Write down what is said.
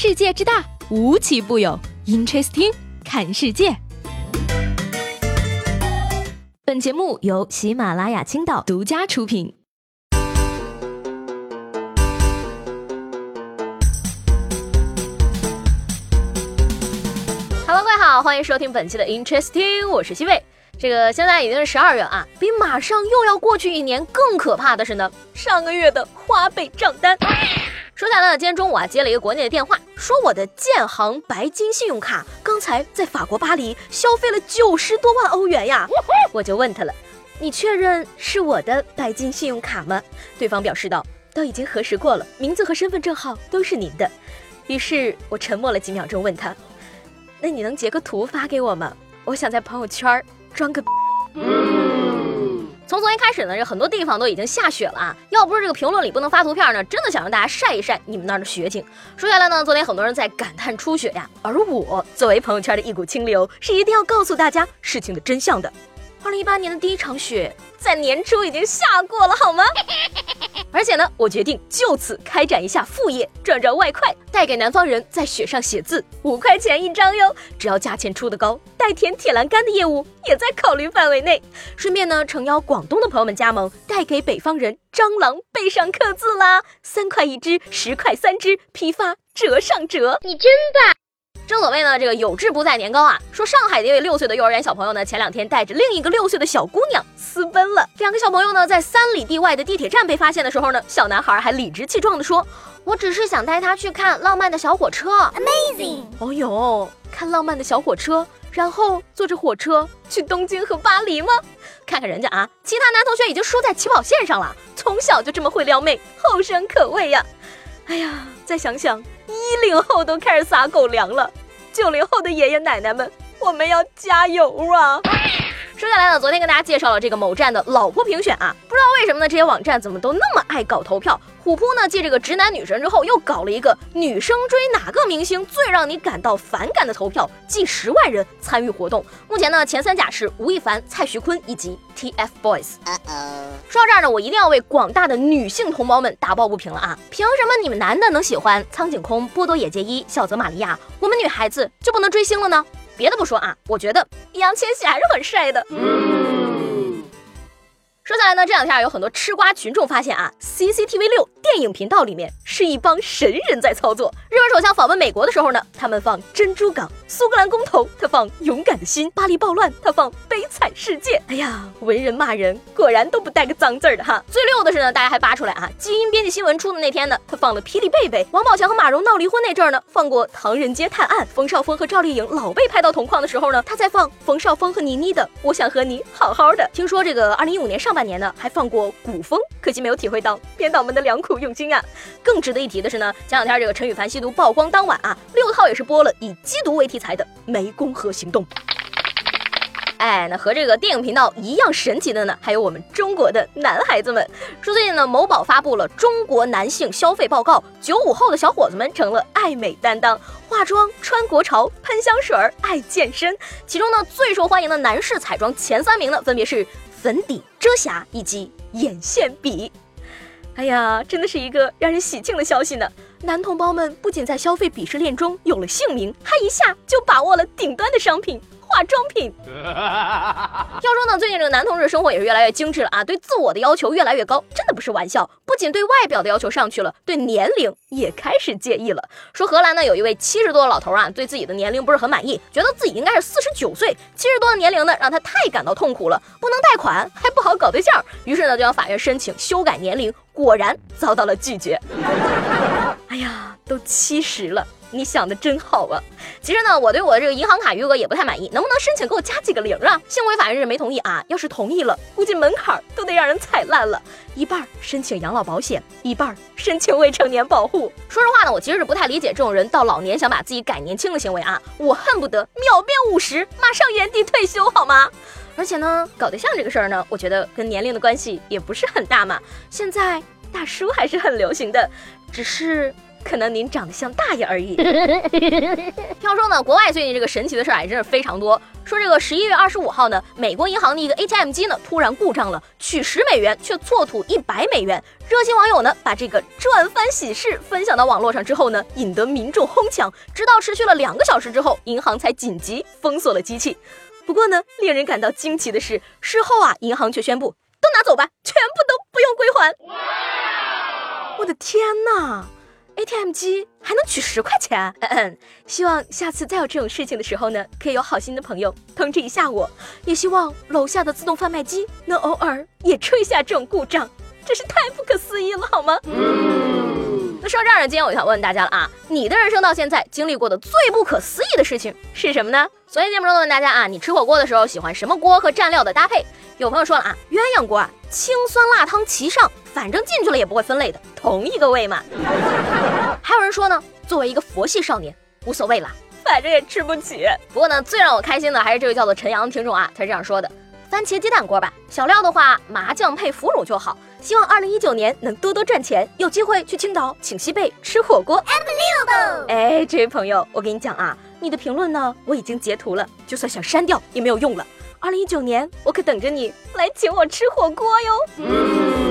世界之大，无奇不有。Interesting，看世界。本节目由喜马拉雅青岛独家出品。Hello，各位好，欢迎收听本期的 Interesting，我是西贝。这个现在已经是十二月啊，比马上又要过去一年更可怕的是呢，上个月的花呗账单。说起来呢，今天中午啊接了一个国内的电话，说我的建行白金信用卡刚才在法国巴黎消费了九十多万欧元呀。我就问他了，你确认是我的白金信用卡吗？对方表示道，都已经核实过了，名字和身份证号都是您的。于是我沉默了几秒钟，问他，那你能截个图发给我吗？我想在朋友圈装个。从昨天开始呢，这很多地方都已经下雪了啊！要不是这个评论里不能发图片呢，真的想让大家晒一晒你们那儿的雪景。说下来呢，昨天很多人在感叹初雪呀，而我作为朋友圈的一股清流，是一定要告诉大家事情的真相的。二零一八年的第一场雪在年初已经下过了，好吗？而且呢，我决定就此开展一下副业，赚赚外快，带给南方人在雪上写字，五块钱一张哟。只要价钱出的高，代填铁栏杆的业务也在考虑范围内。顺便呢，诚邀广东的朋友们加盟，带给北方人蟑螂背上刻字啦，三块一只，十块三只，批发折上折。你真棒！正所谓呢，这个有志不在年高啊。说上海的一位六岁的幼儿园小朋友呢，前两天带着另一个六岁的小姑娘私奔了。两个小朋友呢，在三里地外的地铁站被发现的时候呢，小男孩还理直气壮地说：“我只是想带她去看浪漫的小火车。” Amazing！哦哟，看浪漫的小火车，然后坐着火车去东京和巴黎吗？看看人家啊，其他男同学已经输在起跑线上了，从小就这么会撩妹，后生可畏呀。哎呀，再想想，一零后都开始撒狗粮了，九零后的爷爷奶奶们，我们要加油啊！说下来呢，昨天跟大家介绍了这个某站的老婆评选啊，不知道为什么呢，这些网站怎么都那么爱搞投票？虎扑呢，继这个直男女神之后，又搞了一个女生追哪个明星最让你感到反感的投票，近十万人参与活动。目前呢，前三甲是吴亦凡、蔡徐坤以及 TFBOYS。说到这儿呢，我一定要为广大的女性同胞们打抱不平了啊！凭什么你们男的能喜欢苍井空、波多野结衣、小泽玛利亚，我们女孩子就不能追星了呢？别的不说啊，我觉得易烊千玺还是很帅的。说下来呢，这两天有很多吃瓜群众发现啊，CCTV 六影频道里面是一帮神人在操作。日本首相访问美国的时候呢，他们放《珍珠港》；苏格兰公投，他放《勇敢的心》；巴黎暴乱，他放《悲惨世界》。哎呀，文人骂人果然都不带个脏字儿的哈。最溜的是呢，大家还扒出来啊，基因编辑新闻出的那天呢，他放了《霹雳贝贝》；王宝强和马蓉闹离婚那阵儿呢，放过《唐人街探案》；冯绍峰和赵丽颖老被拍到同框的时候呢，他在放冯绍峰和倪妮的《我想和你好好的》。听说这个二零一五年上半年呢，还放过古风，可惜没有体会到编导们的良苦用心啊。更值得一提的是呢，前两天这个陈羽凡吸毒曝光当晚啊，六套也是播了以缉毒为题材的《湄公河行动》。哎，那和这个电影频道一样神奇的呢，还有我们中国的男孩子们。说最近呢，某宝发布了中国男性消费报告，九五后的小伙子们成了爱美担当，化妆、穿国潮、喷香水、爱健身。其中呢，最受欢迎的男士彩妆前三名呢，分别是粉底、遮瑕以及眼线笔。哎呀，真的是一个让人喜庆的消息呢！男同胞们不仅在消费鄙视链中有了姓名，还一下就把握了顶端的商品。化妆品，要说呢，最近这个男同志生活也是越来越精致了啊，对自我的要求越来越高，真的不是玩笑。不仅对外表的要求上去了，对年龄也开始介意了。说荷兰呢有一位七十多的老头啊，对自己的年龄不是很满意，觉得自己应该是四十九岁，七十多的年龄呢让他太感到痛苦了，不能贷款，还不好搞对象，于是呢就向法院申请修改年龄，果然遭到了拒绝。哎呀，都七十了。你想的真好啊！其实呢，我对我这个银行卡余额也不太满意，能不能申请给我加几个零啊？幸亏法院是没同意啊，要是同意了，估计门槛都得让人踩烂了。一半申请养老保险，一半申请未成年保护。说实话呢，我其实是不太理解这种人到老年想把自己改年轻的行为啊！我恨不得秒变五十，马上原地退休，好吗？而且呢，搞对象这个事儿呢，我觉得跟年龄的关系也不是很大嘛。现在大叔还是很流行的，只是。可能您长得像大爷而已。听说呢，国外最近这个神奇的事儿也真是非常多。说这个十一月二十五号呢，美国银行的一个 ATM 机呢突然故障了，取十美元却错吐一百美元。热心网友呢把这个赚翻喜事分享到网络上之后呢，引得民众哄抢，直到持续了两个小时之后，银行才紧急封锁了机器。不过呢，令人感到惊奇的是，事后啊，银行却宣布都拿走吧，全部都不用归还。我的天哪！ATM 机还能取十块钱？嗯嗯，希望下次再有这种事情的时候呢，可以有好心的朋友通知一下我。也希望楼下的自动贩卖机能偶尔也出一下这种故障，真是太不可思议了，好吗？嗯那说到这儿呢，今天我想问大家了啊，你的人生到现在经历过的最不可思议的事情是什么呢？昨天节目中问大家啊，你吃火锅的时候喜欢什么锅和蘸料的搭配？有朋友说了啊，鸳鸯锅啊，清酸辣汤齐上。反正进去了也不会分类的，同一个味嘛。还有人说呢，作为一个佛系少年，无所谓啦，反正也吃不起。不过呢，最让我开心的还是这位叫做陈阳的听众啊，他是这样说的：番茄鸡蛋锅吧，小料的话麻酱配腐乳就好。希望二零一九年能多多赚钱，有机会去青岛请西贝吃火锅。哎，这位朋友，我跟你讲啊，你的评论呢我已经截图了，就算想删掉也没有用了。二零一九年，我可等着你来请我吃火锅哟。